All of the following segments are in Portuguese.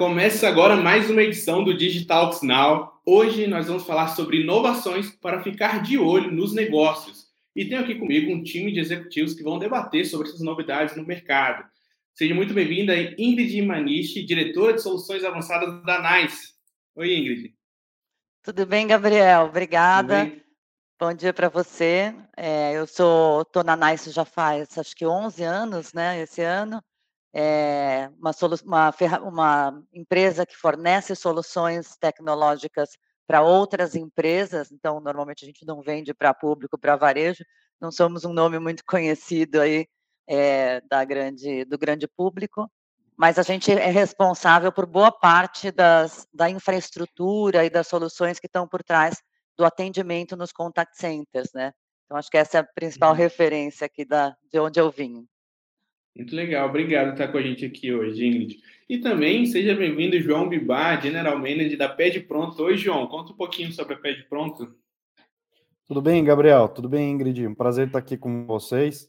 Começa agora mais uma edição do Digitalks Now. Hoje nós vamos falar sobre inovações para ficar de olho nos negócios. E tenho aqui comigo um time de executivos que vão debater sobre essas novidades no mercado. Seja muito bem-vinda, Ingrid Maniche, diretora de soluções avançadas da NICE. Oi, Ingrid. Tudo bem, Gabriel? Obrigada. Bom dia para você. É, eu sou tô na NICE já faz acho que 11 anos, né? Esse ano é uma, uma, uma empresa que fornece soluções tecnológicas para outras empresas, então normalmente a gente não vende para público, para varejo, não somos um nome muito conhecido aí é, da grande, do grande público, mas a gente é responsável por boa parte das, da infraestrutura e das soluções que estão por trás do atendimento nos contact centers, né? Então acho que essa é a principal uhum. referência aqui da, de onde eu vim. Muito legal, obrigado por estar com a gente aqui hoje, Ingrid. E também seja bem-vindo, João Bibar, General Manager da Pede Pronto. Oi, João, conta um pouquinho sobre a Pede Pronto. Tudo bem, Gabriel? Tudo bem, Ingrid? Um prazer estar aqui com vocês.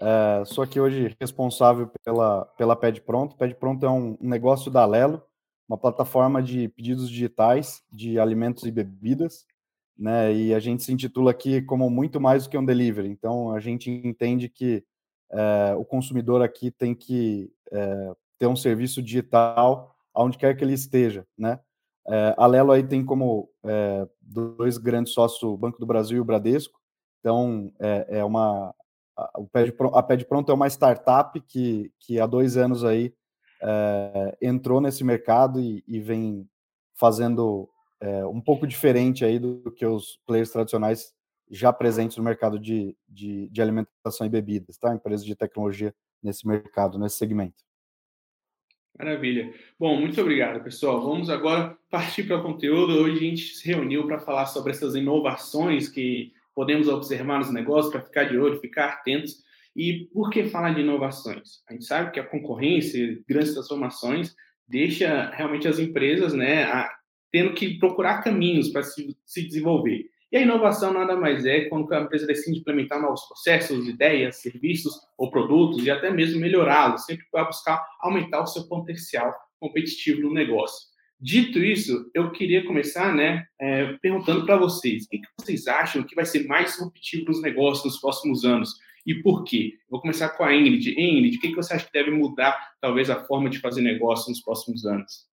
É, sou aqui hoje responsável pela, pela Pede Pronto. Pede Pronto é um, negócio da Alelo, uma plataforma de pedidos digitais de alimentos e bebidas, né? E a gente se intitula aqui como muito mais do que um delivery. Então, a gente entende que é, o consumidor aqui tem que é, ter um serviço digital aonde quer que ele esteja, né? É, a Lelo aí tem como dois grandes sócios, o Banco do Brasil e o Bradesco. Então, é, é uma a, a Pede Pronto é uma startup que, que há dois anos aí entrou nesse mercado e, e vem fazendo um pouco diferente aí do que os players tradicionais já presentes no mercado de, de, de alimentação e bebidas, tá? Empresas de tecnologia nesse mercado, nesse segmento. Maravilha. Bom, muito obrigado, pessoal. Vamos agora partir para o conteúdo. Hoje a gente se reuniu para falar sobre essas inovações que podemos observar nos negócios, para ficar de olho, ficar atentos. E por que falar de inovações? A gente sabe que a concorrência, grandes transformações, deixa realmente as empresas né, a, tendo que procurar caminhos para se, se desenvolver. E a inovação nada mais é quando a empresa decide implementar novos processos, ideias, serviços ou produtos e até mesmo melhorá-los, sempre para buscar aumentar o seu potencial competitivo no negócio. Dito isso, eu queria começar né, é, perguntando para vocês, o que, vocês acham que vai ser mais disruptivo nos negócios nos próximos anos? E por quê? Vou começar com a Ingrid. Ingrid, o que você acha que deve mudar, talvez, a forma de fazer negócio nos próximos anos?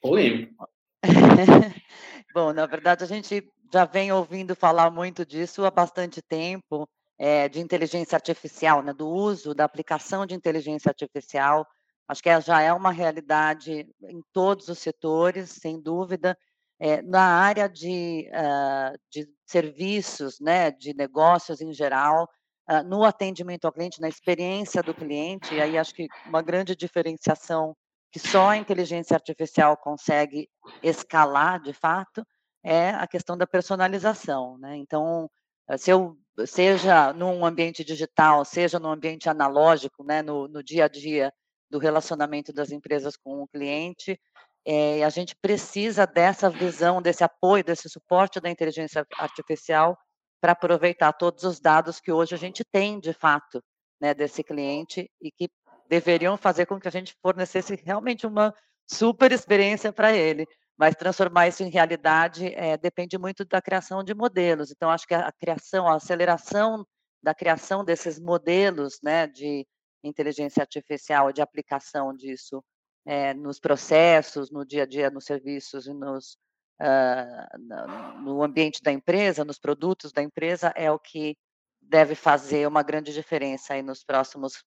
Polêmico. Bom, na verdade, a gente já vem ouvindo falar muito disso há bastante tempo, é, de inteligência artificial, né, do uso, da aplicação de inteligência artificial. Acho que já é uma realidade em todos os setores, sem dúvida. É, na área de, uh, de serviços, né, de negócios em geral, uh, no atendimento ao cliente, na experiência do cliente, e aí acho que uma grande diferenciação que só a inteligência artificial consegue escalar, de fato, é a questão da personalização, né? Então, eh, se eu seja num ambiente digital, seja no ambiente analógico, né, no, no dia a dia do relacionamento das empresas com o cliente, é, a gente precisa dessa visão, desse apoio, desse suporte da inteligência artificial para aproveitar todos os dados que hoje a gente tem, de fato, né, desse cliente e que deveriam fazer com que a gente fornecesse realmente uma super experiência para ele mas transformar isso em realidade é, depende muito da criação de modelos. Então, acho que a criação, a aceleração da criação desses modelos né, de inteligência artificial, de aplicação disso é, nos processos, no dia a dia, nos serviços e nos, uh, no ambiente da empresa, nos produtos da empresa, é o que deve fazer uma grande diferença aí nos próximos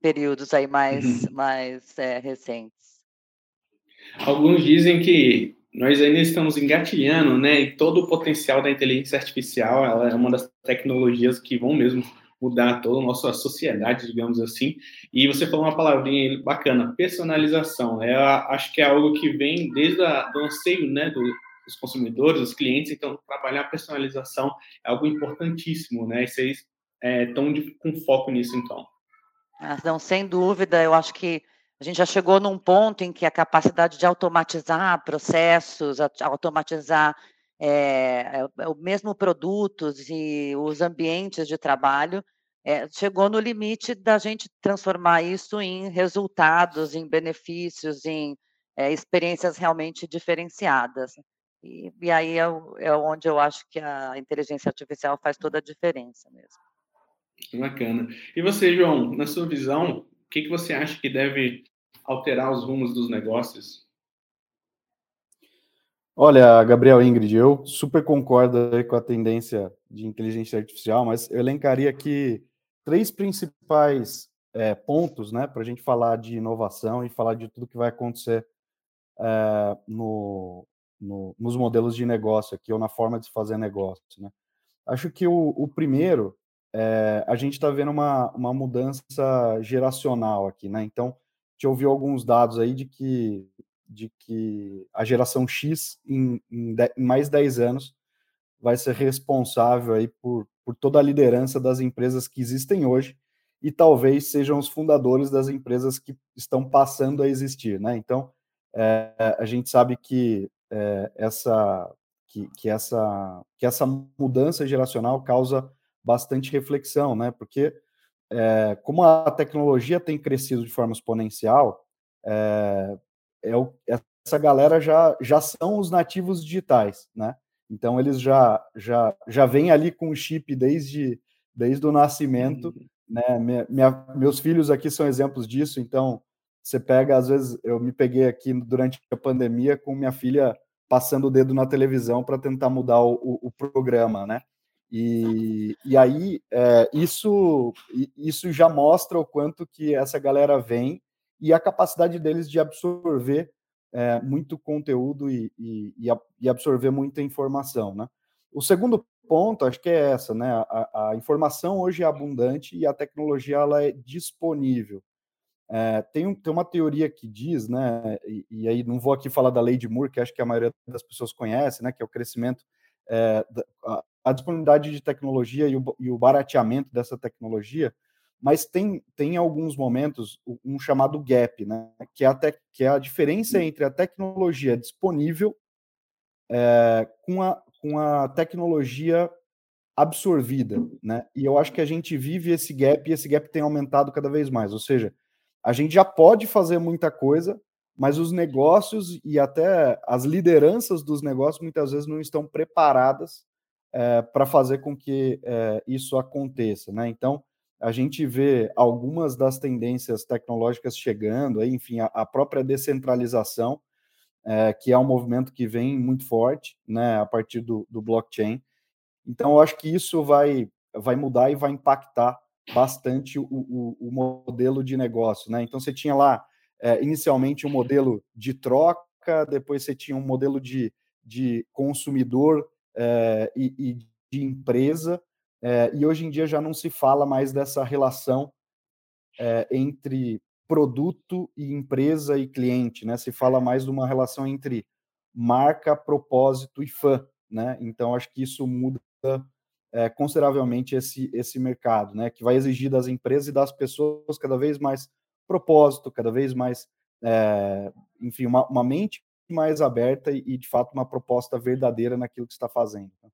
períodos aí mais, uhum. mais é, recentes. Alguns dizem que nós ainda estamos engatilhando, né? E todo o potencial da inteligência artificial, ela é uma das tecnologias que vão mesmo mudar toda a nossa sociedade, digamos assim. E você falou uma palavrinha bacana, personalização. É, acho que é algo que vem desde o do anseio, né, do, dos consumidores, dos clientes. Então, trabalhar a personalização é algo importantíssimo, né? E vocês estão é, com foco nisso, então. Ah, não, sem dúvida. Eu acho que a gente já chegou num ponto em que a capacidade de automatizar processos, automatizar é, o mesmo produtos e os ambientes de trabalho é, chegou no limite da gente transformar isso em resultados, em benefícios, em é, experiências realmente diferenciadas. E, e aí é, é, onde eu acho que a inteligência artificial faz toda a diferença mesmo. Bacana. E você, João, na sua visão, o que, que você acha que deve alterar os rumos dos negócios? Olha, Gabriel Ingrid, eu super concordo com a tendência de inteligência artificial, mas eu elencaria aqui três principais é, pontos né, para a gente falar de inovação e falar de tudo que vai acontecer é, no, no, nos modelos de negócio aqui, ou na forma de se fazer negócio. Né? Acho que o, o primeiro, é, a gente está vendo uma, uma mudança geracional aqui. Né? Então, te ouviu alguns dados aí de que, de que a geração X, em, em, de, em mais 10 anos, vai ser responsável aí por, por toda a liderança das empresas que existem hoje e talvez sejam os fundadores das empresas que estão passando a existir, né? Então, é, a gente sabe que é, essa que, que, essa que essa mudança geracional causa bastante reflexão, né? Porque é, como a tecnologia tem crescido de forma exponencial, é, é o, essa galera já, já são os nativos digitais, né? Então eles já já já vêm ali com o chip desde desde o nascimento, uhum. né? Minha, minha, meus filhos aqui são exemplos disso. Então você pega às vezes eu me peguei aqui durante a pandemia com minha filha passando o dedo na televisão para tentar mudar o, o, o, programa, né? E, e aí é, isso isso já mostra o quanto que essa galera vem e a capacidade deles de absorver é, muito conteúdo e, e, e, absorver muita informação, né? O segundo ponto, acho que é essa, né? A, a informação hoje é abundante e a tecnologia ela é disponível. É, tem, um, tem uma teoria que diz, né? E, e, aí não vou aqui falar da lei de Moore, que acho que a maioria das pessoas conhece, né? Que é o crescimento, é, a, disponibilidade de tecnologia e o, e o barateamento dessa tecnologia mas tem, tem alguns momentos um chamado gap, né? que, é a que é a diferença entre a tecnologia disponível é, com, a, com a tecnologia absorvida. Né? E eu acho que a gente vive esse gap e esse gap tem aumentado cada vez mais. Ou seja, a gente já pode fazer muita coisa, mas os negócios e até as lideranças dos negócios muitas vezes não estão preparadas é, para fazer com que é, isso aconteça. Né? Então, a gente vê algumas das tendências tecnológicas chegando, aí, enfim, a, a própria descentralização, é, que é um movimento que vem muito forte, né, a partir do, do blockchain. Então, eu acho que isso vai, vai mudar e vai impactar bastante o, o, o modelo de negócio, né? Então, você tinha lá, é, inicialmente, um modelo de troca, depois você tinha um modelo de, de consumidor é, e, e de empresa, é, e hoje em dia já não se fala mais dessa relação é, entre produto e empresa e cliente, né? Se fala mais de uma relação entre marca, propósito e fã, né? Então acho que isso muda é, consideravelmente esse esse mercado, né? Que vai exigir das empresas e das pessoas cada vez mais propósito, cada vez mais, é, enfim, uma, uma, mente mais aberta e, de fato uma proposta verdadeira naquilo que está fazendo. Né?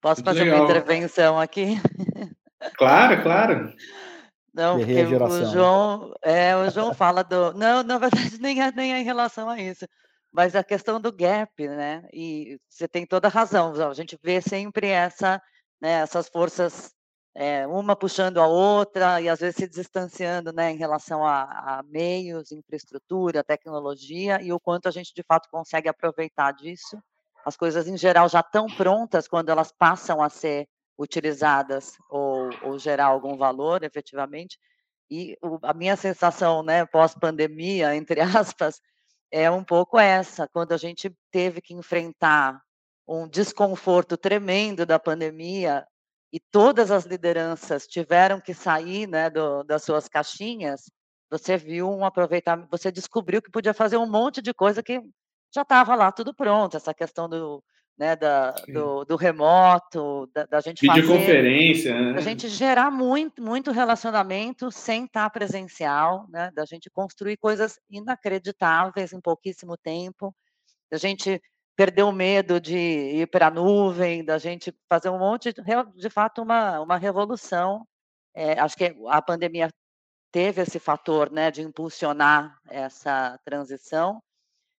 Posso Muito fazer legal. uma intervenção aqui? Claro, claro. Não, porque o João, é, o João fala do. Não, na verdade, nem é, nem é em relação a isso, mas a questão do gap, né? E você tem toda a razão, a gente vê sempre essa, né, essas forças, é, uma puxando a outra e às vezes se distanciando né, em relação a, a meios, infraestrutura, tecnologia e o quanto a gente de fato consegue aproveitar disso as coisas em geral já estão prontas quando elas passam a ser utilizadas ou, ou gerar algum valor efetivamente. E o, a minha sensação, né, pós-pandemia, entre aspas, é um pouco essa, quando a gente teve que enfrentar um desconforto tremendo da pandemia e todas as lideranças tiveram que sair né, do, das suas caixinhas, você viu um aproveitamento, você descobriu que podia fazer um monte de coisa que já estava lá tudo pronto, essa questão do, né, da, do, do, remoto, da, da gente fazer... Né? Da gente gerar muito, muito relacionamento sem estar presencial, né? Da gente construir coisas inacreditáveis em pouquíssimo tempo, da gente perder o medo de ir para a nuvem, da gente fazer um monte, de, de fato, uma, uma revolução. É, acho que a pandemia teve esse fator né, de impulsionar essa transição.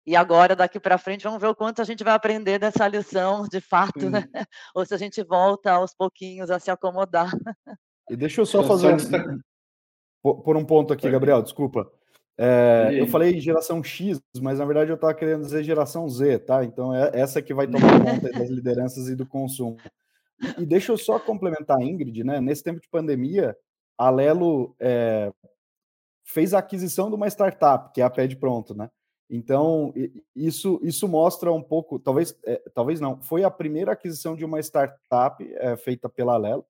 E agora, daqui para frente, vamos ver o quanto a gente vai aprender dessa lição, de fato, né? ou se a gente volta aos pouquinhos a se acomodar. E deixa eu só fazer um, por um ponto aqui, Gabriel, desculpa. É, eu falei geração X, mas na verdade eu estava querendo dizer geração Z, tá? Então é essa que vai tomar conta das lideranças e do consumo. E deixa eu só complementar a Ingrid, né? Nesse tempo de pandemia, a Lelo é, fez a aquisição de uma startup, que é a Pede Pronto, né? Então, isso, isso mostra um pouco, talvez, é, talvez não, foi a primeira aquisição de uma startup é, feita pela Lelo,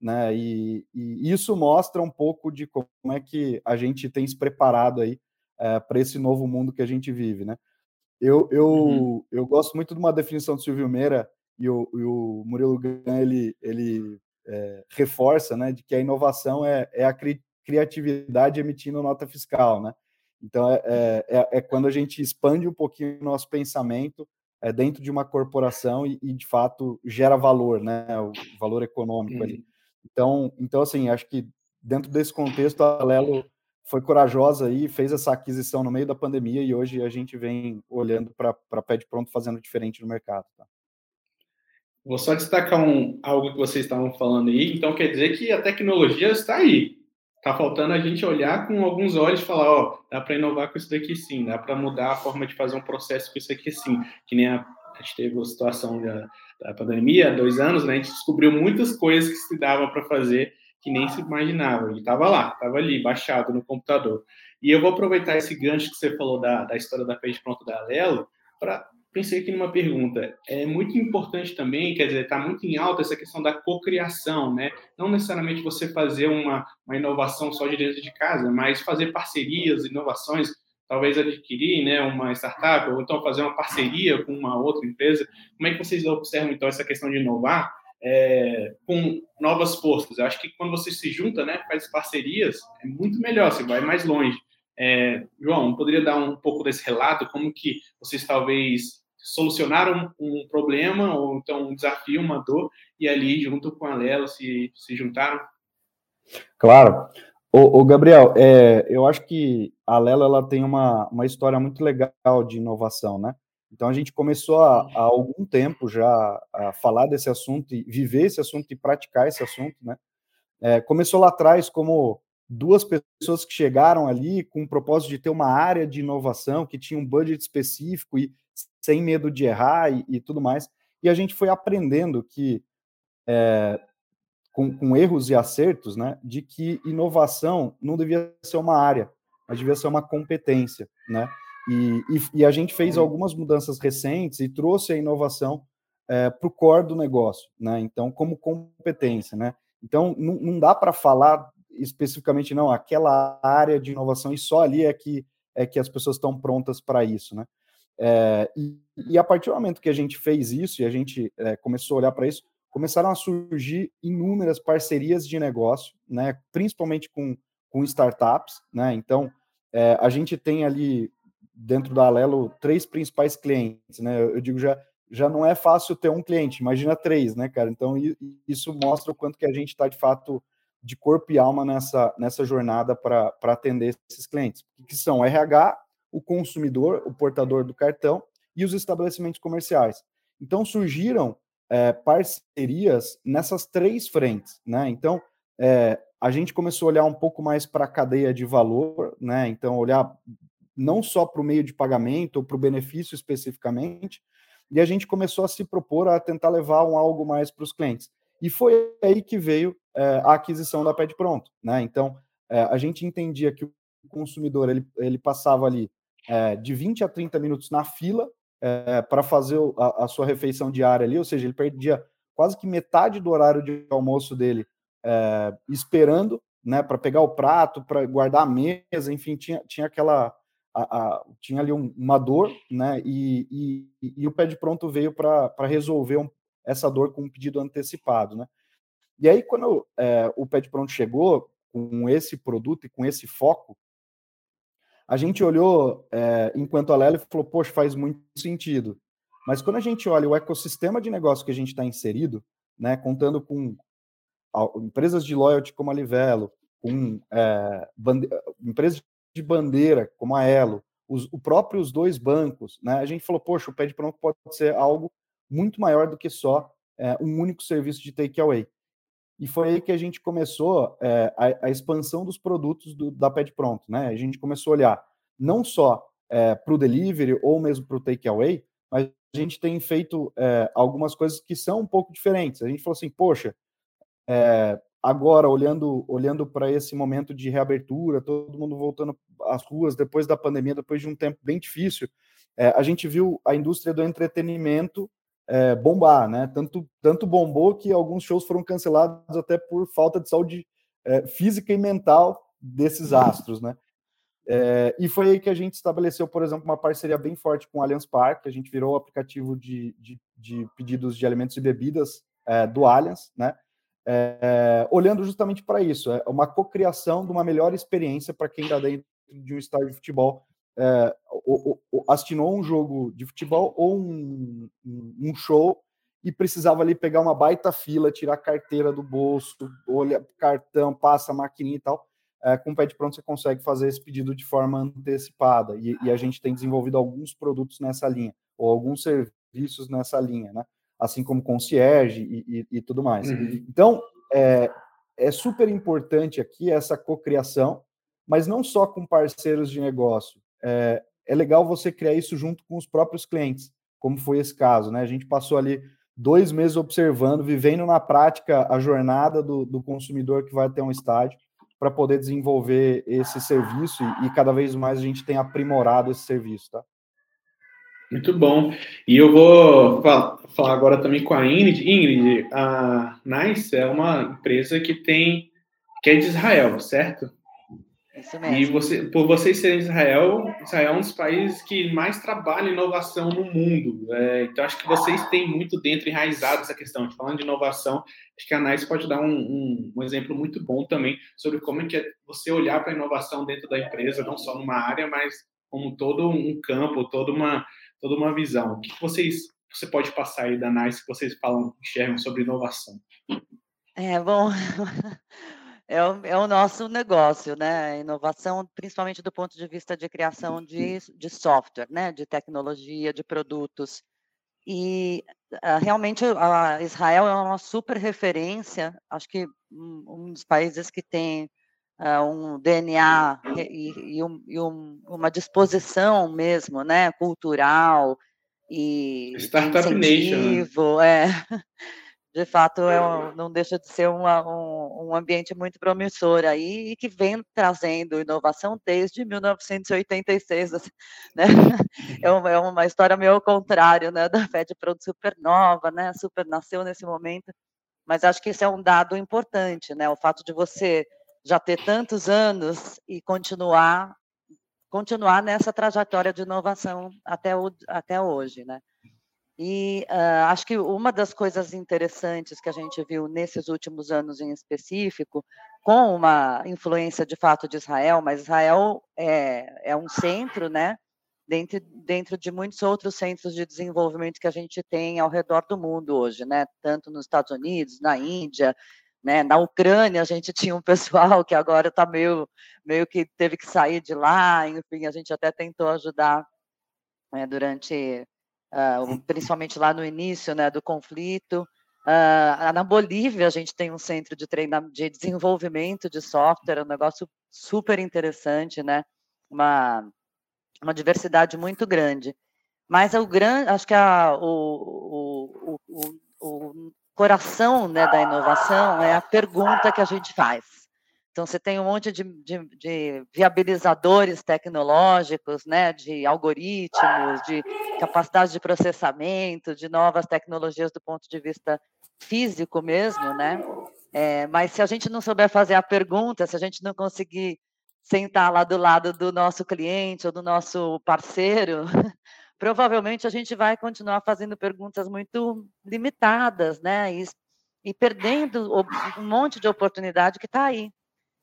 né? E, e, isso mostra um pouco de como é que a gente tem se preparado aí é, para esse novo mundo que a gente vive, né? Eu, eu, uhum. eu gosto muito de uma definição do Silvio Meira e o, e o Murilo Gan, ele, ele é, reforça, né, de que a inovação é, é a cri criatividade emitindo nota fiscal, né? Então, é, é, é, é, quando a gente expande um pouquinho o nosso pensamento é, dentro de uma corporação e, e, de fato, gera valor, né? O valor econômico ali. Então, então, assim, acho que dentro desse contexto, a Lelo foi corajosa aí, fez essa aquisição no meio da pandemia e hoje a gente vem olhando para Pé de Pronto fazendo diferente no mercado. Tá? Vou só destacar um, algo que vocês estavam falando aí. Então, quer dizer que a tecnologia está aí. Está faltando a gente olhar com alguns olhos e falar: ó, dá para inovar com isso daqui sim, dá para mudar a forma de fazer um processo com isso aqui sim. Que nem a, a gente teve a situação da, da pandemia, dois anos, né, a gente descobriu muitas coisas que se dava para fazer que nem se imaginava. E estava lá, estava ali, baixado no computador. E eu vou aproveitar esse gancho que você falou da, da história da page pronto da Alelo para pensei aqui numa pergunta. É muito importante também, quer dizer, está muito em alta essa questão da cocriação, né? Não necessariamente você fazer uma, uma inovação só de dentro de casa, mas fazer parcerias, inovações talvez adquirir né, uma startup ou então fazer uma parceria com uma outra empresa. Como é que vocês observam, então, essa questão de inovar é, com novas forças? Eu acho que quando você se junta, né, faz parcerias, é muito melhor, você vai mais longe. É, João, poderia dar um pouco desse relato, como que vocês talvez solucionaram um problema ou então um desafio, uma dor, e ali, junto com a Lela, se, se juntaram? Claro. O, Gabriel, é, eu acho que a Lela ela tem uma, uma história muito legal de inovação, né? Então a gente começou há, há algum tempo já a falar desse assunto e viver esse assunto e praticar esse assunto, né? É, começou lá atrás como duas pessoas que chegaram ali com o propósito de ter uma área de inovação que tinha um budget específico e sem medo de errar e, e tudo mais. E a gente foi aprendendo que é, com, com, erros e acertos, né, de que inovação não devia ser uma área, mas devia ser uma competência, né? E, e, e a gente fez algumas mudanças recentes e trouxe a inovação é, para o core do negócio, né? Então, como competência, né? Então, não, não dá para falar especificamente, não, aquela área de inovação e só ali é que, é que as pessoas estão prontas para isso, né? É, e, e, a partir do momento que a gente fez isso e a gente é, começou a olhar para isso, começaram a surgir inúmeras parcerias de negócio, né, principalmente com, com startups. Né? Então, é, a gente tem ali dentro da Alelo três principais clientes. Né? Eu digo já já não é fácil ter um cliente, imagina três, né, cara? Então isso mostra o quanto que a gente está de fato de corpo e alma nessa, nessa jornada para atender esses clientes, que são RH, o consumidor, o portador do cartão e os estabelecimentos comerciais. Então surgiram é, parcerias nessas três frentes, né? Então, é, a gente começou a olhar um pouco mais para a cadeia de valor, né? Então, olhar não só para o meio de pagamento ou para o benefício especificamente, e a gente começou a se propor a tentar levar um algo mais para os clientes. E foi aí que veio é, a aquisição da Pede Pronto, né? Então, é, a gente entendia que o consumidor ele, ele passava ali de 20 a 30 minutos na fila é, para fazer a, a, sua refeição diária ali, ou seja, ele perdia quase que metade do horário de almoço dele é, esperando, né, para pegar o prato, para guardar a mesa, enfim, tinha, tinha aquela a, a, tinha ali um, uma dor, né, e, e, e, o pé de pronto veio para resolver um, essa dor com um pedido antecipado, né. E aí, quando é, o pé de pronto chegou com esse produto e com esse foco, a gente olhou é, enquanto a Lely falou, poxa, faz muito sentido. Mas quando a gente olha o ecossistema de negócio que a gente está inserido, né, contando com empresas de loyalty como a Livelo, com é, empresas de bandeira como a Elo, os, o próprios dois bancos, né, a gente falou, poxa, o pé de pronto pode ser algo muito maior do que só é, um único serviço de takeaway. E foi aí que a gente começou é, a, a, expansão dos produtos do, da de Pronto. Né? A gente começou a olhar não só é, para o delivery ou mesmo para o takeaway, mas a gente tem feito é, algumas coisas que são um pouco diferentes. A gente falou assim, poxa, é, agora olhando olhando para esse momento de reabertura, todo mundo voltando às ruas depois da pandemia, depois de um tempo bem difícil, é, a gente viu a indústria do entretenimento é, bombar, né? Tanto, tanto bombou que alguns shows foram cancelados até por falta de saúde é, física e mental desses astros, né? É, e foi aí que a gente estabeleceu, por exemplo, uma parceria bem forte com o Allianz Park, a gente virou o aplicativo de, de, de pedidos de alimentos e bebidas é, do Allianz, né? É, olhando justamente para isso, é uma cocriação de uma melhor experiência para quem está dentro de um estádio de futebol é, assinou um jogo de futebol ou um, um, show e precisava ali pegar uma baita fila, tirar a carteira do bolso, olha cartão, passa a maquininha e tal. É, com o Pede Pronto você consegue fazer esse pedido de forma antecipada e, e, a gente tem desenvolvido alguns produtos nessa linha ou alguns serviços nessa linha, né? Assim como concierge e, e, e tudo mais. Uhum. Então é, é super importante aqui essa cocriação, mas não só com parceiros de negócio, é, é legal você criar isso junto com os próprios clientes, como foi esse caso, né? A gente passou ali dois meses observando, vivendo na prática a jornada do, do consumidor que vai até um estádio para poder desenvolver esse serviço e, e, cada vez mais a gente tem aprimorado esse serviço, tá? Muito bom. E eu vou falar agora também com a Ingrid. Ingrid, a Nice é uma empresa que tem que é de Israel, certo? Isso mesmo. E você, por vocês serem Israel, Israel é um dos países que mais trabalha inovação no mundo. É, então, acho que vocês têm muito dentro enraizado essa questão. Falando de inovação, acho que a Nice pode dar um, um, um exemplo muito bom também sobre como é que é você olhar para a inovação dentro da empresa, não só numa área, mas como todo um campo, toda uma, toda uma visão. O que vocês você pode passar aí da Nice que vocês falam, enxergam sobre inovação? É, bom, é o, é o nosso negócio, né? Inovação, principalmente do ponto de vista de criação de, de software, né? De tecnologia, de produtos. E uh, realmente a Israel é uma super referência, acho que um, um dos países que tem uh, um DNA e, e, um, e um, uma disposição mesmo, né? Cultural e Startup Nation. Né? É. de fato é um, não deixa de ser uma, um, um, ambiente muito promissor aí e que vem trazendo inovação desde 1986, assim, né? É uma, é uma história meio ao contrário, né? Da Fed Produto Supernova, né? Super nasceu nesse momento, mas acho que isso é um dado importante, né? O fato de você já ter tantos anos e continuar continuar nessa trajetória de inovação até, o, até hoje, né? E uh, acho que uma das coisas interessantes que a gente viu nesses últimos anos em específico, com uma influência de fato de Israel, mas Israel é, é um centro, né, dentro, dentro de muitos outros centros de desenvolvimento que a gente tem ao redor do mundo hoje, né, tanto nos Estados Unidos, na Índia, né, na Ucrânia a gente tinha um pessoal que agora está meio, meio que teve que sair de lá, enfim, a gente até tentou ajudar né, durante uh, principalmente lá no início né, do conflito. Uh, na Bolívia, a gente tem um centro de, de desenvolvimento de software, um negócio super interessante, né? uma, uma diversidade muito grande. Mas o grande, acho que a, o, o, o, o coração né, da inovação é a pergunta que a gente faz. Então, você tem um monte de, de, de, viabilizadores tecnológicos, né, de algoritmos, de capacidade de processamento, de novas tecnologias do ponto de vista físico mesmo, né? É, mas se a gente não souber fazer a pergunta, se a gente não conseguir sentar lá do lado do nosso cliente ou do nosso parceiro, provavelmente a gente vai continuar fazendo perguntas muito limitadas, né? E, e perdendo um monte de oportunidade que está aí.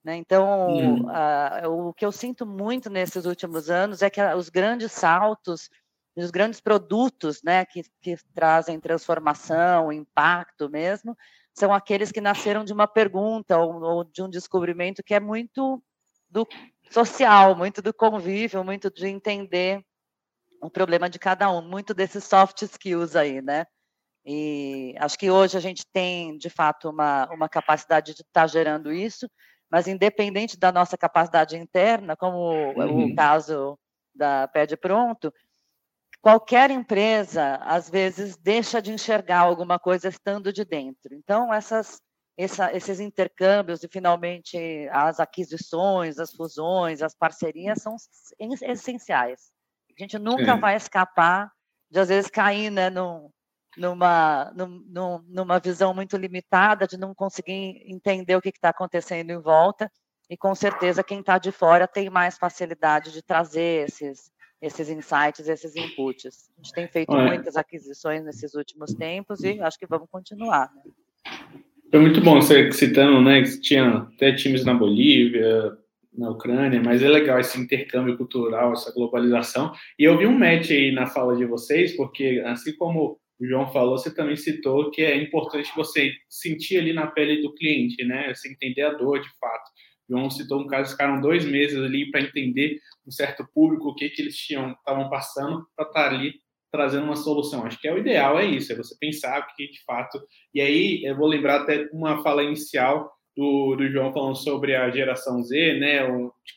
Né? Então, uhum. uh, o que eu sinto muito nesses últimos anos é que os grandes saltos os grandes produtos né, que, que trazem transformação, impacto mesmo, são aqueles que nasceram de uma pergunta ou, ou de um descobrimento que é muito do social, muito do convívio, muito de entender o problema de cada um, muito desses soft skills aí, né? E acho que hoje a gente tem, de fato, uma, uma capacidade de estar tá gerando isso, mas independente da nossa capacidade interna, como uhum. o caso da Pede Pronto, qualquer empresa, às vezes, deixa de enxergar alguma coisa estando de dentro. Então, essas, essa, esses intercâmbios e, finalmente, as aquisições, as fusões, as parcerias são essenciais. A gente nunca é. vai escapar de, às vezes, cair né, num, numa, num, numa visão muito limitada, de não conseguir entender o que está acontecendo em volta, e com certeza quem está de fora tem mais facilidade de trazer esses, esses insights, esses inputs. A gente tem feito muitas aquisições nesses últimos tempos e acho que vamos continuar. Né? Foi muito bom você citando, né, que tinha até times na Bolívia, na Ucrânia, mas é legal esse intercâmbio cultural, essa globalização. E eu vi um match aí na fala de vocês, porque assim como o João falou, você também citou que é importante você sentir ali na pele do cliente, né? Você entender a dor de fato. O João citou um caso, ficaram dois meses ali para entender um certo público, o que, que eles tinham, estavam passando, para estar tá ali trazendo uma solução. Acho que é o ideal, é isso, é você pensar o que de fato. E aí, eu vou lembrar até uma fala inicial do, do João falando sobre a geração Z, né?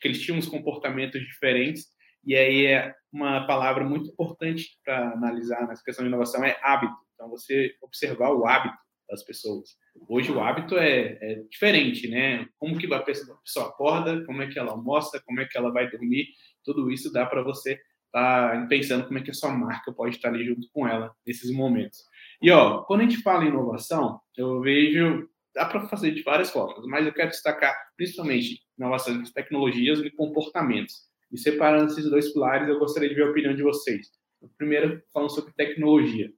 Que eles tinham uns comportamentos diferentes e aí é uma palavra muito importante para analisar nessa questão de inovação é hábito. Então você observar o hábito das pessoas. Hoje o hábito é, é diferente, né? Como que a pessoa, acorda, como é que ela almoça, como é que ela vai dormir, tudo isso dá para você tá pensando como é que a sua marca pode estar ali junto com ela nesses momentos. E ó, quando a gente fala em inovação, eu vejo dá para fazer de várias formas, mas eu quero destacar principalmente inovações de tecnologias e comportamentos. E separando esses dois pilares, eu gostaria de ver a opinião de vocês. Primeiro, falando sobre tecnologia.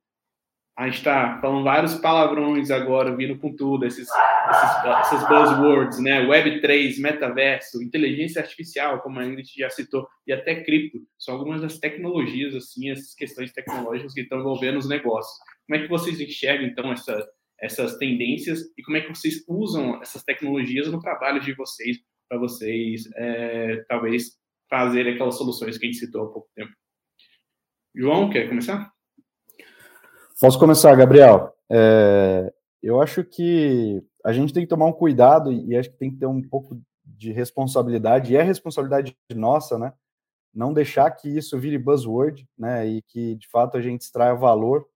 A gente está falando vários palavrões agora, vindo com tudo, esses, esses, buzzwords, né? Web3, metaverso, inteligência artificial, como a Ingrid já citou, e até cripto. São algumas das tecnologias, assim, essas questões tecnológicas que estão envolvendo os negócios. Como é que vocês enxergam, então, essa, essas tendências e como é que vocês usam essas tecnologias no trabalho de vocês, para vocês, é, talvez, fazer aquelas soluções que a gente citou há pouco tempo. João, quer começar? Posso começar, Gabriel. É, eu acho que a gente tem que tomar um cuidado e acho que tem que ter um pouco de responsabilidade, e é responsabilidade nossa, né? Não deixar que isso vire buzzword, né? E que, de fato, a gente extraia valor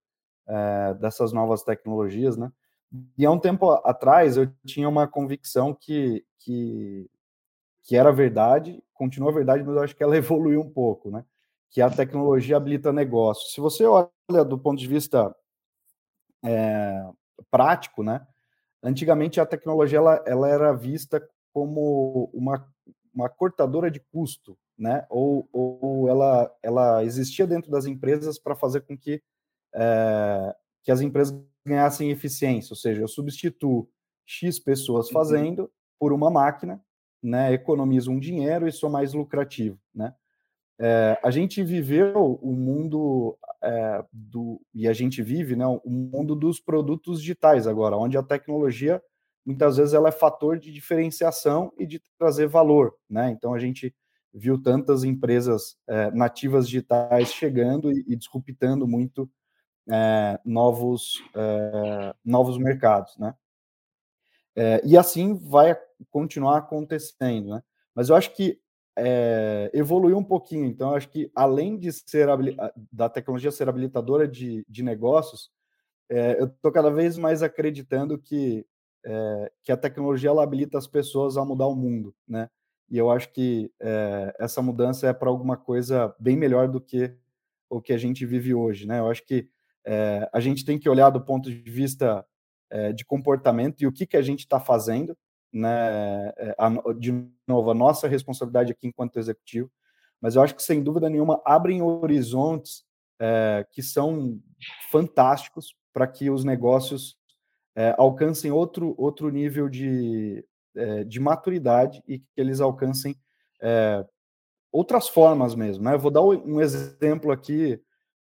é, dessas novas tecnologias, né? E há um tempo atrás eu tinha uma convicção que, que que era verdade, continua verdade, mas eu acho que ela evoluiu um pouco, né? Que a tecnologia habilita negócio. Se você olha do ponto de vista é, prático, né? Antigamente a tecnologia ela, ela era vista como uma, uma cortadora de custo, né? Ou, ou ela, ela existia dentro das empresas para fazer com que, é, que as empresas ganhassem eficiência, ou seja, eu substituo X pessoas uhum. fazendo por uma máquina né, um dinheiro e sou mais lucrativo, né? É, a gente viveu o mundo é, do e a gente vive, né, o mundo dos produtos digitais agora, onde a tecnologia muitas vezes ela é fator de diferenciação e de trazer valor, né? Então a gente viu tantas empresas é, nativas digitais chegando e, e disruptando muito é, novos é, novos mercados, né? É, e assim vai continuar acontecendo, né? Mas eu acho que é, evoluiu um pouquinho. Então, eu acho que além de ser da tecnologia ser habilitadora de, de negócios, é, eu estou cada vez mais acreditando que, é, que a tecnologia ela habilita as pessoas a mudar o mundo, né? E eu acho que essa mudança é para alguma coisa bem melhor do que o que a gente vive hoje, né? Eu acho que a gente tem que olhar do ponto de vista é, de comportamento e o que, que a gente está fazendo, né? É, a, de novo, a nossa responsabilidade aqui enquanto executivo, mas eu acho que sem dúvida nenhuma abrem horizontes é, que são fantásticos para que os negócios é, alcancem outro, outro nível de, de maturidade e que eles alcancem outras formas mesmo. Né? Eu vou dar um exemplo aqui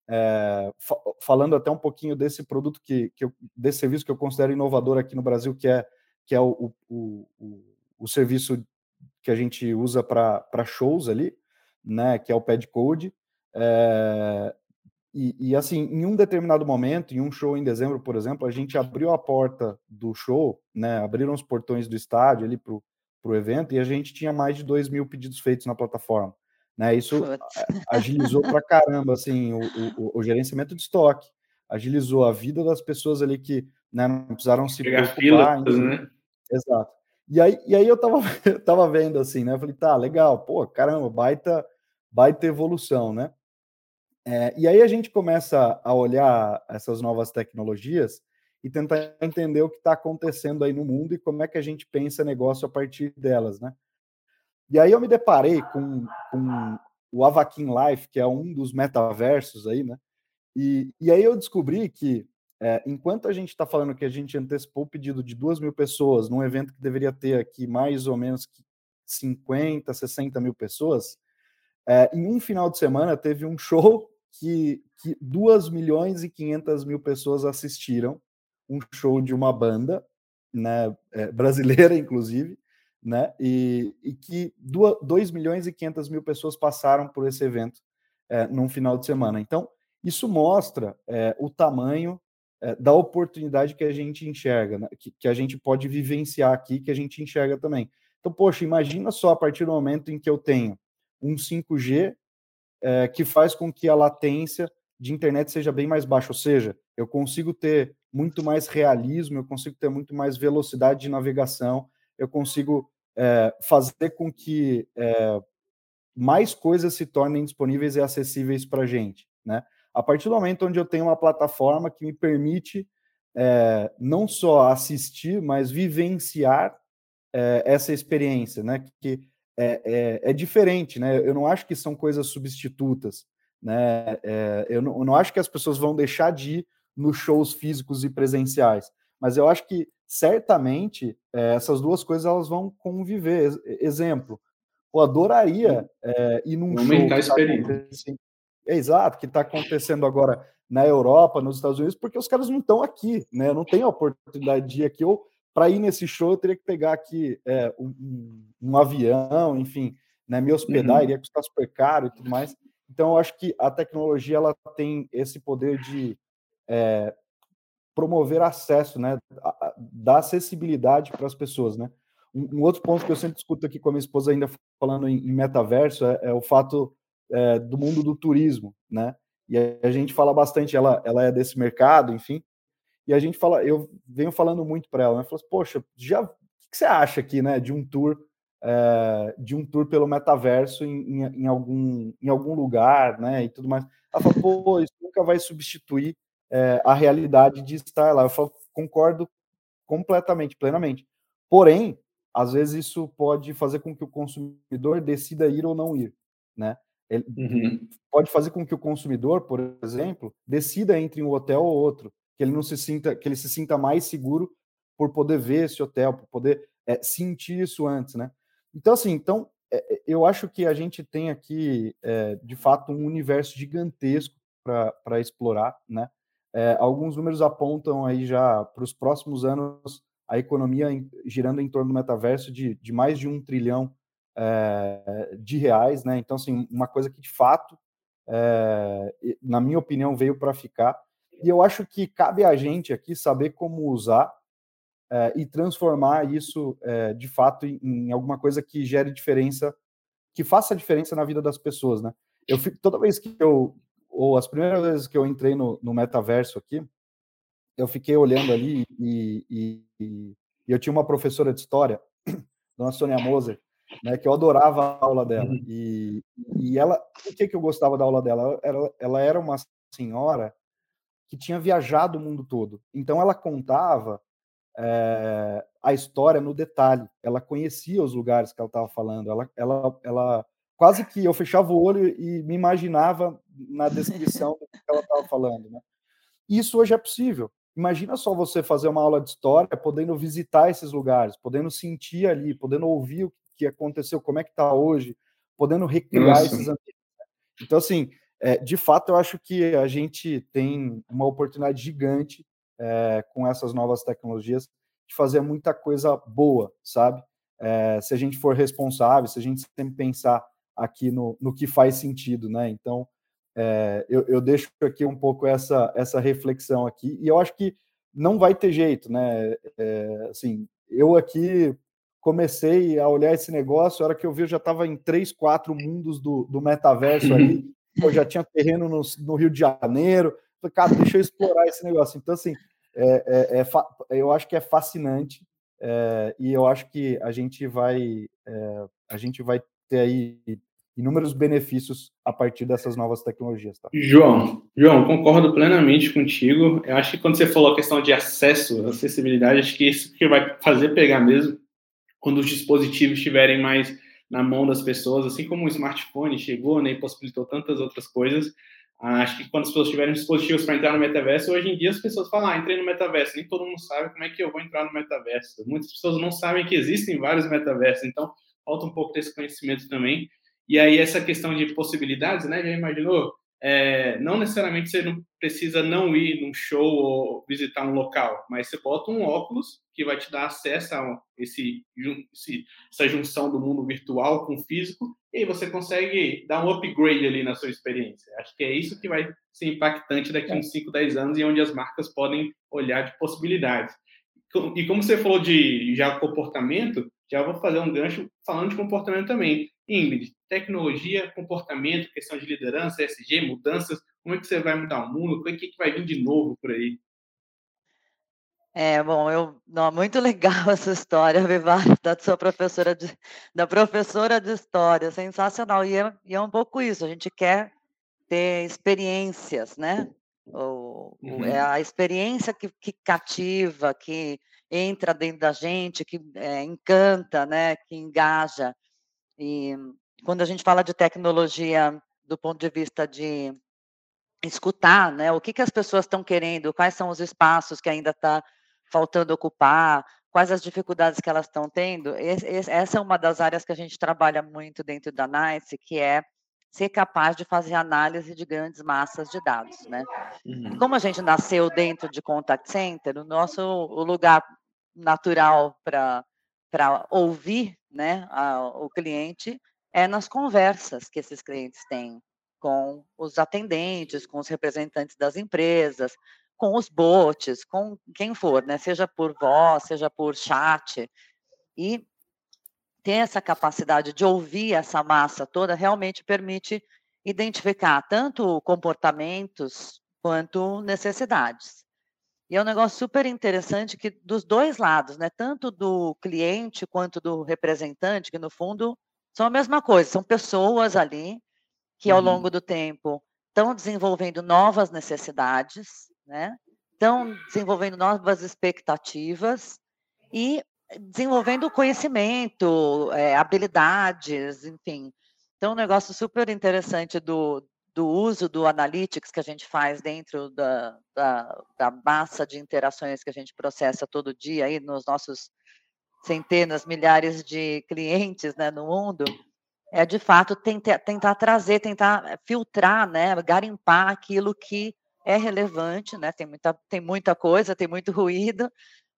é, fa falando até um pouquinho desse produto que, que eu, desse serviço que eu considero inovador aqui no Brasil, que é que é o, o, o, o serviço que a gente usa para shows ali, né, que é o Pad Code. É, e, e, assim, em um determinado momento, em um show em dezembro, por exemplo, a gente abriu a porta do show, né, abriram os portões do estádio ali para o evento e a gente tinha mais de 2 mil pedidos feitos na plataforma. Né? Isso agilizou para caramba assim, o, o, o, gerenciamento de estoque, agilizou a vida das pessoas ali que né, não precisaram se Pegar preocupar. Filas, né? Exato. E aí, e aí eu tava, eu tava vendo assim, né? Eu falei, tá, legal, pô, caramba, baita, baita evolução, né? É, e aí a gente começa a olhar essas novas tecnologias e tentar entender o que está acontecendo aí no mundo e como é que a gente pensa negócio a partir delas, né? E aí eu me deparei com, com o Avakin Life, que é um dos metaversos aí, né? E, e aí eu descobri que é, enquanto a gente está falando que a gente antecipou o pedido de duas mil pessoas num evento que deveria ter aqui mais ou menos 50, 60 mil pessoas, é, em um final de semana teve um show que, que 2 milhões e 500 mil pessoas assistiram, um show de uma banda, né, é, brasileira inclusive, né, e, e que 2 milhões e 500 mil pessoas passaram por esse evento é, num final de semana. Então, isso mostra é, o tamanho é, da oportunidade que a gente enxerga, né? que, que, a gente pode vivenciar aqui, que a gente enxerga também. Então, poxa, imagina só a partir do momento em que eu tenho um 5G é, que faz com que a latência de internet seja bem mais baixa, ou seja, eu consigo ter muito mais realismo, eu consigo ter muito mais velocidade de navegação, eu consigo é, fazer com que é, mais coisas se tornem disponíveis e acessíveis para a gente, né? A partir do momento onde eu tenho uma plataforma que me permite é, não só assistir, mas vivenciar essa experiência, né? Que é, é, é, diferente, né? Eu não acho que são coisas substitutas, né? Eu não, eu, não, acho que as pessoas vão deixar de ir nos shows físicos e presenciais, mas eu acho que certamente é, essas duas coisas elas vão conviver. Exemplo, eu adoraria é, ir num Aumentar show. A experiência. É exato, que está acontecendo agora na Europa, nos Estados Unidos, porque os caras não estão aqui, né? Eu não tenho a oportunidade de ir aqui. Ou para ir nesse show, eu teria que pegar aqui é, um, um, avião, enfim, né? Me hospedar, uhum. iria custar super caro e tudo mais. Então, eu acho que a tecnologia ela tem esse poder de é, promover acesso, né? Dar acessibilidade para as pessoas, né? Um, um, outro ponto que eu sempre discuto aqui com a minha esposa, ainda falando em, em metaverso, é, é o fato é, do mundo do turismo, né? E a gente fala bastante, ela, ela é desse mercado, enfim, e a gente fala, eu venho falando muito para ela, né? Falou assim, poxa, já, o que você acha aqui, né, de um tour, é, de um tour pelo metaverso em, em, em, algum, em algum lugar, né, e tudo mais. Ela falou, pô, isso nunca vai substituir é, a realidade de estar lá. Eu concordo completamente, plenamente. Porém, às vezes isso pode fazer com que o consumidor decida ir ou não ir, né? Ele uhum. pode fazer com que o consumidor, por exemplo, decida entre um hotel ou outro, que ele não se sinta, que ele se sinta mais seguro por poder ver esse hotel, por poder é, sentir isso antes, né? Então, assim, então é, eu acho que a gente tem aqui, é, de fato, um universo gigantesco para explorar, né? Alguns números apontam aí já para os próximos anos a economia girando em torno do metaverso de, de mais de um trilhão é, de reais, né? Então, assim, uma coisa que de fato, é, na minha opinião, veio para ficar. E eu acho que cabe a gente aqui saber como usar é, e transformar isso de fato em, em, alguma coisa que gere diferença, que faça diferença na vida das pessoas, né? Eu fico, toda vez que eu, ou as primeiras vezes que eu entrei no, no metaverso aqui, eu fiquei olhando ali e, e, e eu tinha uma professora de história, dona Sônia Moser, né, que eu adorava a aula dela. Uhum. E, e ela, por que, que eu gostava da aula dela? Ela, ela era uma senhora que tinha viajado o mundo todo. Então ela contava é, a história no detalhe. Ela conhecia os lugares que ela estava falando. Ela, ela, ela quase que eu fechava o olho e me imaginava na descrição do que ela estava falando. Né? Isso hoje é possível. Imagina só você fazer uma aula de história, podendo visitar esses lugares, podendo sentir ali, podendo ouvir o que aconteceu, como é que está hoje, podendo recriar Nossa. esses ambientes. Então, assim, é, de fato, eu acho que a gente tem uma oportunidade gigante é, com essas novas tecnologias de fazer muita coisa boa, sabe? É, se a gente for responsável, se a gente sempre pensar aqui no, no que faz sentido, né? Então, é, eu, eu, deixo aqui um pouco essa, essa reflexão aqui, e eu acho que não vai ter jeito, né? É, assim, eu aqui comecei a olhar esse negócio, a hora que eu vi, eu já estava em três, quatro mundos do, do metaverso ali, eu já tinha terreno no, no Rio de Janeiro, falei, cara, deixa eu explorar esse negócio. Então, assim, é, é, é eu acho que é fascinante, é, e eu acho que a gente vai, a gente vai ter aí inúmeros benefícios a partir dessas novas tecnologias. Tá? João, João, concordo plenamente contigo. Eu acho que quando você falou a questão de acesso, acessibilidade, acho que isso que vai fazer pegar mesmo quando os dispositivos estiverem mais na mão das pessoas, assim como o smartphone chegou né, e possibilitou tantas outras coisas. Acho que quando as pessoas tiverem dispositivos para entrar no metaverso, hoje em dia as pessoas falam, ah, entrei no metaverso. Nem todo mundo sabe como é que eu vou entrar no metaverso. Muitas pessoas não sabem que existem vários metaversos, então falta um pouco desse conhecimento também. E aí essa questão de possibilidades, né? Já imaginou? É, não necessariamente você não precisa não ir num show ou visitar um local, mas você bota um óculos que vai te dar acesso a esse, esse, essa junção do mundo virtual com o físico e você consegue dar um upgrade ali na sua experiência. Acho que é isso que vai ser impactante daqui a uns 5, 10 anos e onde as marcas podem olhar de possibilidades. E como você falou de já comportamento, já vou fazer um gancho falando de comportamento também. Ingrid, tecnologia, comportamento, questão de liderança, SG, mudanças, como é que você vai mudar o mundo? O que, que vai vir de novo por aí? É, bom, eu, não, muito legal essa história, Vivar, da sua professora de, da professora de história, sensacional. E é, e é um pouco isso, a gente quer ter experiências, né? O, uhum. É a experiência que, que cativa, que entra dentro da gente, que é, encanta, né? Que engaja. E quando a gente fala de tecnologia do ponto de vista de escutar, né? O que, que as pessoas estão querendo, quais são os espaços que ainda está faltando ocupar, quais as dificuldades que elas estão tendo. essa é uma das áreas que a gente trabalha muito dentro da NICE, que é ser capaz de fazer análise de grandes massas de dados, né? Uhum. Como a gente nasceu dentro de contact center, o nosso o lugar natural para para ouvir né, a, o cliente é nas conversas que esses clientes têm com os atendentes, com os representantes das empresas, com os bots, com quem for, né, seja por voz, seja por chat. E ter essa capacidade de ouvir essa massa toda realmente permite identificar tanto comportamentos quanto necessidades. E é um negócio super interessante que dos dois lados, né, tanto do cliente quanto do representante, que no fundo são a mesma coisa, são pessoas ali que ao uhum. longo do tempo estão desenvolvendo novas necessidades, né? Estão desenvolvendo novas expectativas e desenvolvendo conhecimento, é, habilidades, enfim. Então, um negócio super interessante do, do uso do Analytics que a gente faz dentro da, da, da, massa de interações que a gente processa todo dia aí nos nossos centenas, milhares de clientes né, no mundo, é de fato tentar, tentar trazer, tentar filtrar, né, garimpar aquilo que é relevante, né, tem muita, tem muita coisa, tem muito ruído,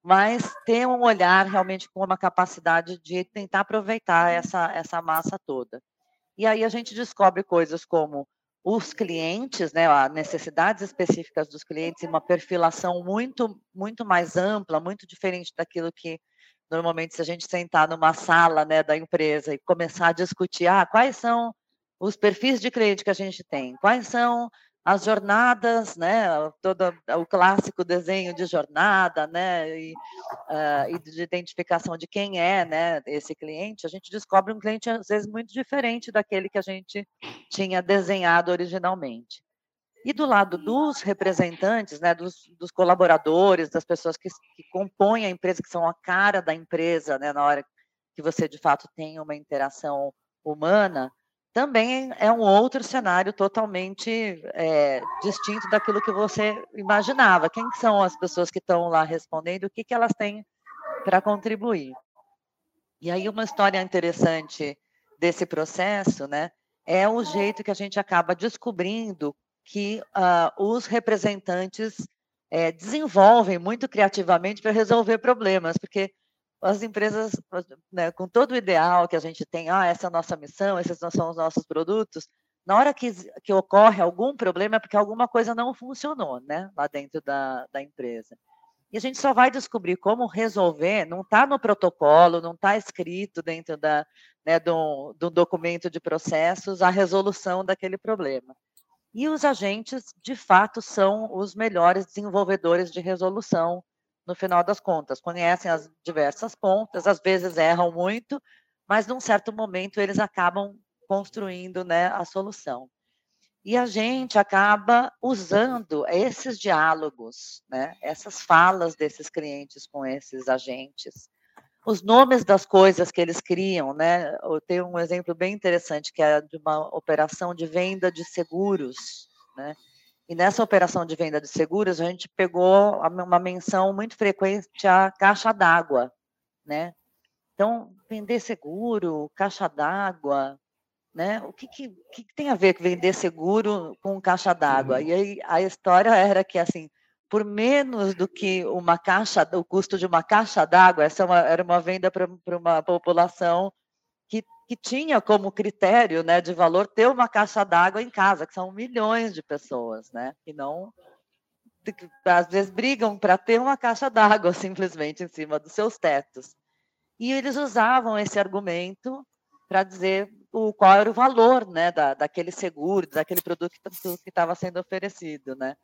mas ter um olhar realmente com uma capacidade de tentar aproveitar essa, essa massa toda. E aí a gente descobre coisas como os clientes, né, as necessidades específicas dos clientes, uma perfilação muito, muito mais ampla, muito diferente daquilo que normalmente se a gente sentar numa sala, né, da empresa e começar a discutir, ah, quais são os perfis de cliente que a gente tem, quais são as jornadas, né, todo o clássico desenho de jornada, né, e, uh, e, de identificação de quem é, né, esse cliente, a gente descobre um cliente às vezes muito diferente daquele que a gente tinha desenhado originalmente. E do lado dos representantes, né, dos, dos colaboradores, das pessoas que, que, compõem a empresa, que são a cara da empresa, né, na hora que você de fato tem uma interação humana, também é um outro cenário totalmente é, distinto daquilo que você imaginava. Quem são as pessoas que estão lá respondendo? O que, que elas têm para contribuir? E aí uma história interessante desse processo, né, é o jeito que a gente acaba descobrindo que uh, os representantes é, desenvolvem muito criativamente para resolver problemas, porque as empresas, né, com todo o ideal que a gente tem, ah, essa é a nossa missão, esses são os nossos produtos, na hora que, que ocorre algum problema é porque alguma coisa não funcionou, né, lá dentro da, da empresa. E a gente só vai descobrir como resolver, não está no protocolo, não está escrito dentro da, né, do, do documento de processos a resolução daquele problema. E os agentes, de fato, são os melhores desenvolvedores de resolução no final das contas. Conhecem as diversas pontas, às vezes erram muito, mas num certo momento eles acabam construindo né, a solução. E a gente acaba usando esses diálogos, né, essas falas desses clientes com esses agentes, os nomes das coisas que eles criam, né? Eu tenho um exemplo bem interessante que é de uma operação de venda de seguros, né? E nessa operação de venda de seguros a gente pegou uma menção muito frequente à caixa d'água, né? Então vender seguro, caixa d'água, né? O que, que, que, tem a ver com vender seguro com caixa d'água? Uhum. E aí a história era que assim, por menos do que uma caixa, o custo de uma caixa d'água, essa é era uma venda para uma população que, que tinha como critério, né, de valor ter uma caixa d'água em casa, que são milhões de pessoas, né, que não às vezes brigam para ter uma caixa d'água simplesmente em cima dos seus tetos. E eles usavam esse argumento para dizer o, qual era o valor né, da, daquele seguro, daquele produto que estava sendo oferecido. Né?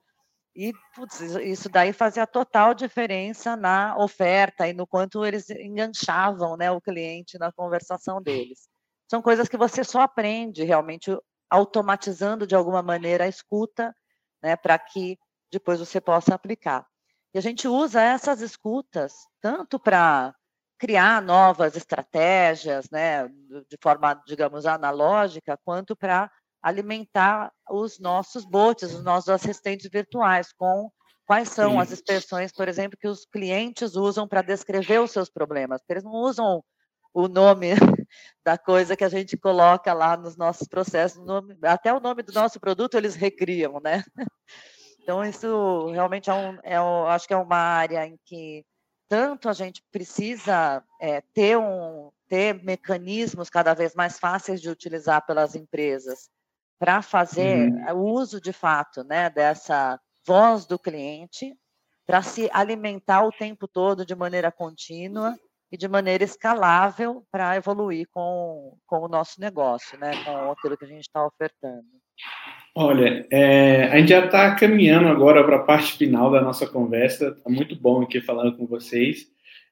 E putz, isso daí fazia total diferença na oferta e no quanto eles enganchavam né, o cliente na conversação deles. São coisas que você só aprende realmente automatizando de alguma maneira a escuta, né, para que depois você possa aplicar. E a gente usa essas escutas tanto para criar novas estratégias, né, de forma, digamos, analógica, quanto para alimentar os nossos bots, os nossos assistentes virtuais, com quais são Sim. as expressões, por exemplo, que os clientes usam para descrever os seus problemas. Eles não usam o nome da coisa que a gente coloca lá nos nossos processos, nome, até o nome do nosso produto eles recriam, né? Então, isso realmente é um, é um, acho que é uma área em que tanto a gente precisa é, ter, um, ter mecanismos cada vez mais fáceis de utilizar pelas empresas para fazer uhum. o uso de fato né, dessa voz do cliente para se alimentar o tempo todo de maneira contínua e de maneira escalável para evoluir com, com o nosso negócio, né, com aquilo que a gente está ofertando. Olha, é, a gente já está caminhando agora para a parte final da nossa conversa. Está muito bom aqui falando com vocês.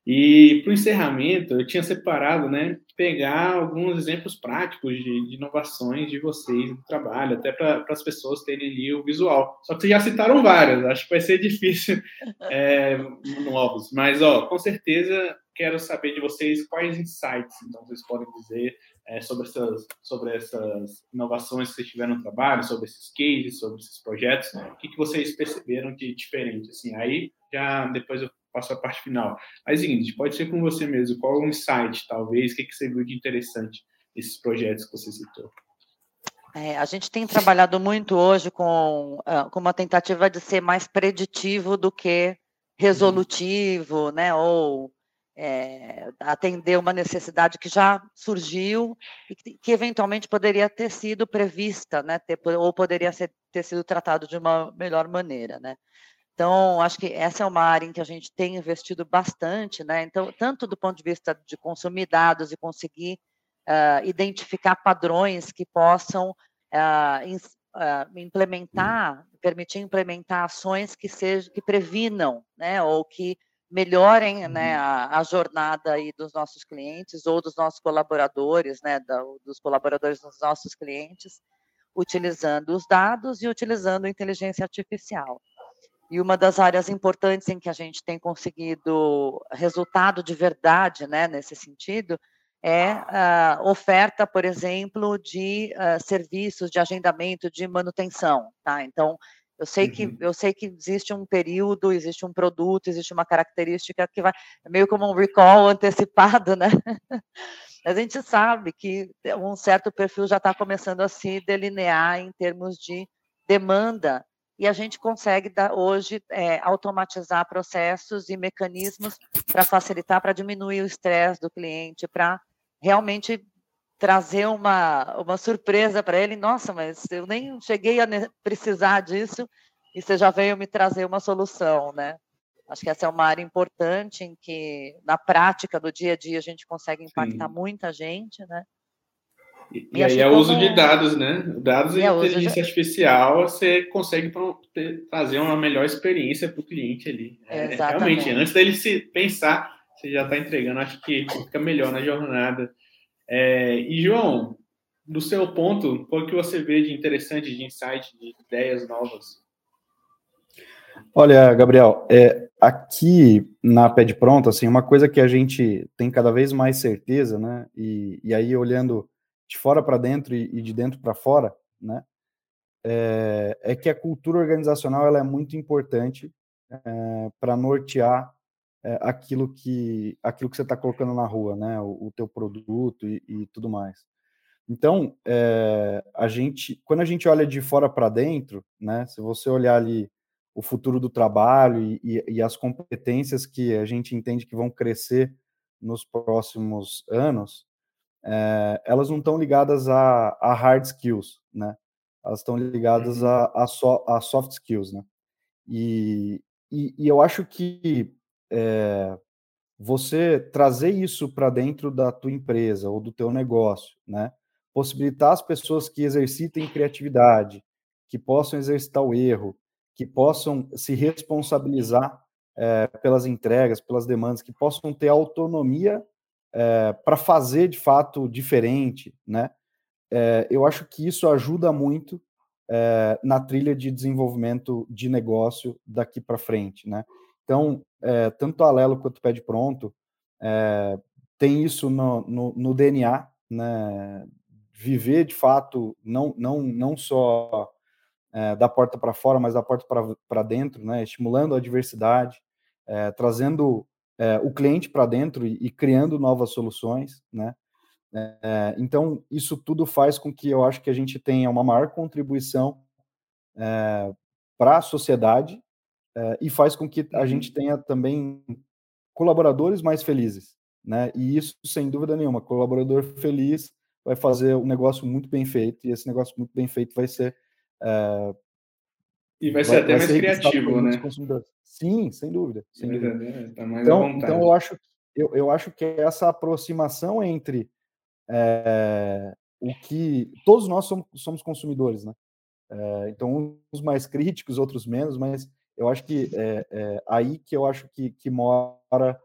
E para o encerramento, eu tinha separado, né, pegar alguns exemplos práticos de, de inovações de vocês no trabalho, até para as pessoas terem ali o visual. Só que vocês já citaram várias, acho que vai ser difícil é, novos. Mas, ó, com certeza quero saber de vocês quais insights, então, vocês podem dizer é, sobre, essas, sobre essas inovações que vocês tiveram no trabalho, sobre esses cases, sobre esses projetos, o que, que vocês perceberam de diferente? Assim, aí já depois eu passo a parte final. Mas, seguinte, pode ser com você mesmo. Qual é o insight, talvez? O que, que você viu de interessante nesses projetos que você citou? É, a gente tem trabalhado muito hoje com, uh, com uma tentativa de ser mais preditivo do que resolutivo, né? Ou é, atender uma necessidade que já surgiu e que, que, eventualmente poderia ter sido prevista, né, ter, ou poderia ser, ter sido tratado de uma melhor maneira, né. Então, acho que essa é uma área em que a gente tem investido bastante, né? Então, tanto do ponto de vista de consumir dados e conseguir uh, identificar padrões que possam uh, in, uh, implementar, permitir implementar ações que sejam que previnam, né? Ou que melhorem né, uhum. a, a, jornada aí dos nossos clientes ou dos nossos colaboradores, né, da, dos colaboradores dos nossos clientes, utilizando os dados e utilizando a inteligência artificial. E uma das áreas importantes em que a gente tem conseguido resultado de verdade, né, nesse sentido, é a oferta, por exemplo, de uh, serviços de agendamento de manutenção, tá? Então, Eu sei que Uhum. eu sei que existe um período, existe um produto, existe uma característica que vai é meio como um recall antecipado, né. A gente sabe que um certo perfil já está começando a se delinear em termos de demanda, e a gente consegue dar hoje, eh, automatizar processos e mecanismos para facilitar, para diminuir o estresse do cliente, para realmente trazer uma uma surpresa para ele: "Nossa, mas eu nem cheguei a precisar disso, e você já veio me trazer uma solução", né. Acho que essa é uma área importante em que, na prática do dia a dia, a gente consegue impactar Sim. muita gente, né. E E e aí é o uso de como dados, né, dados e E é o uso de inteligência artificial, você consegue ter trazer uma melhor experiência para o cliente ali. É, realmente, Exatamente. antes dele se pensar, você já está entregando, acho que fica melhor na jornada. Eh, e João, do seu ponto, qual que você vê de interessante, de insight, de ideias novas? Olha, Gabriel, eh, aqui na Pé de Pronto, assim, uma coisa que a gente tem cada vez mais certeza, né, e e aí olhando de fora para dentro e de dentro para fora, né, eh, é que a cultura organizacional ela é muito importante, eh, pra nortear, eh, aquilo que aquilo que você está colocando na rua, né, o o teu produto e e tudo mais. Então, a gente quando a gente olha de fora para dentro, né, se você olhar ali o futuro do trabalho e e as competências que a gente entende que vão crescer nos próximos anos, eh, elas não estão ligadas a a hard skills, né, elas estão ligadas Uhum. a a so a soft skills, né. E e e eu acho que, eh, você trazer isso para dentro da tua empresa ou do teu negócio, né, possibilitar as pessoas que exercitem criatividade, que possam exercitar o erro, que possam se responsabilizar, eh, pelas entregas, pelas demandas, que possam ter autonomia, eh, pra fazer de fato diferente, né, eh, eu acho que isso ajuda muito, eh, na trilha de desenvolvimento de negócio daqui para frente, né. Então, tanto a Alelo quanto o Pé de Pronto, tem isso no no no DNA, né, viver de fato não não não só, eh, da porta para fora, mas da porta pra dentro, né, estimulando a diversidade, eh, trazendo, eh, o cliente para dentro e e criando novas soluções, né. Eh, então isso tudo faz com que eu acho que a gente tenha uma maior contribuição, eh, pra sociedade, eh, e faz com que a gente Uhum. tenha também colaboradores mais felizes, né, e isso sem dúvida nenhuma, colaborador feliz vai fazer um negócio muito bem feito e esse negócio muito bem feito vai ser, eh E vai ser vai até vai mais ser criativo, né. consumidores. Sim, sem dúvida, sem dúvida. tá tá mais à Então então eu acho eu eu acho que essa aproximação entre, eh, o que todos nós somos somos consumidores, né, eh, então uns mais críticos, outros menos, mas eu acho que é é aí que eu acho que que mora,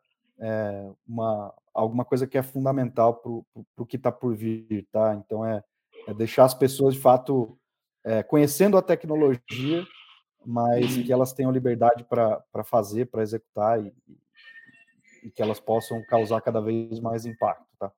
uma alguma coisa que é fundamental para o que está por vir, tá. Então é é deixar as pessoas de fato, eh, conhecendo a tecnologia, mas que Uhum. elas tenham liberdade pra fazer, pra executar e e que elas possam causar cada vez mais impacto, tá.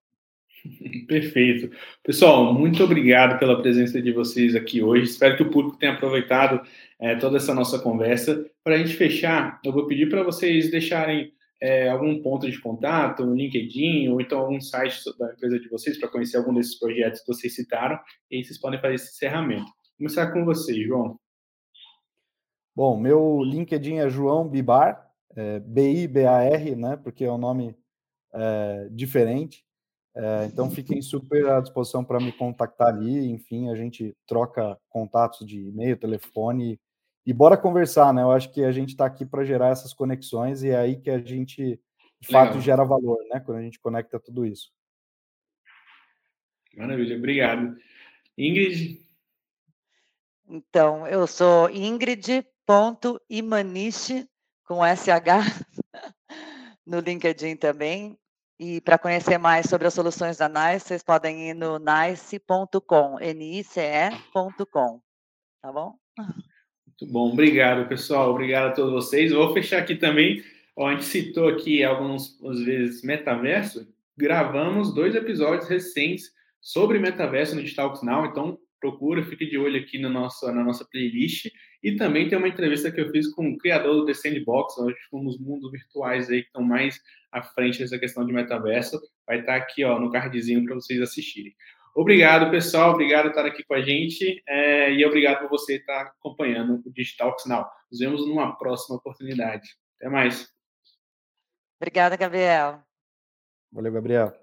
Perfeito. Pessoal, muito obrigado pela presença de vocês aqui hoje, espero que o público tenha aproveitado, eh, toda essa nossa conversa. Pra gente fechar, eu vou pedir pra vocês deixarem, eh, algum ponto de contato, um LinkedIn ou então algum site da empresa de vocês pra conhecer algum desses projetos que vocês citaram, e aí vocês podem fazer esse encerramento. Começar com você, João. Bom, meu LinkedIn é João Bibar, eh, B-I-B-A-R, né, porque é um nome, eh, diferente, eh, então fiquem super à disposição pra me contactar ali, enfim, a gente troca contatos de e-mail, telefone e bora conversar, né, eu acho que a gente tá aqui pra gerar essas conexões e é aí que a gente, de fato, Legal. gera valor, né, quando a gente conecta tudo isso. Maravilha, obrigado. Ingrid? Então, eu sou ingrid.imanishi, com S-H, no LinkedIn também, e pra conhecer mais sobre as soluções da NICE, vocês podem ir no nice.com, N-I-C-E ponto com, tá bom? Muito bom, obrigado pessoal, obrigado a todos vocês. Vou fechar aqui também, a gente citou aqui alguns às vezes metaverso, gravamos 2 episódios recentes sobre metaverso no Digitalks Now, então procura, fique de olho aqui na nossa, na nossa playlist. E também tem uma entrevista que eu fiz com o criador do The Sandbox, hoje um dos mundos virtuais aí que estão mais à frente dessa questão de metaverso. Vai estar aqui ó, no cardzinho para vocês assistirem. Obrigado, pessoal. Obrigado por estar aqui com a gente. É, e obrigado por você estar acompanhando o Digital Sinal. Nos vemos numa próxima oportunidade. Até mais. Obrigada, Gabriel. Valeu, Gabriel.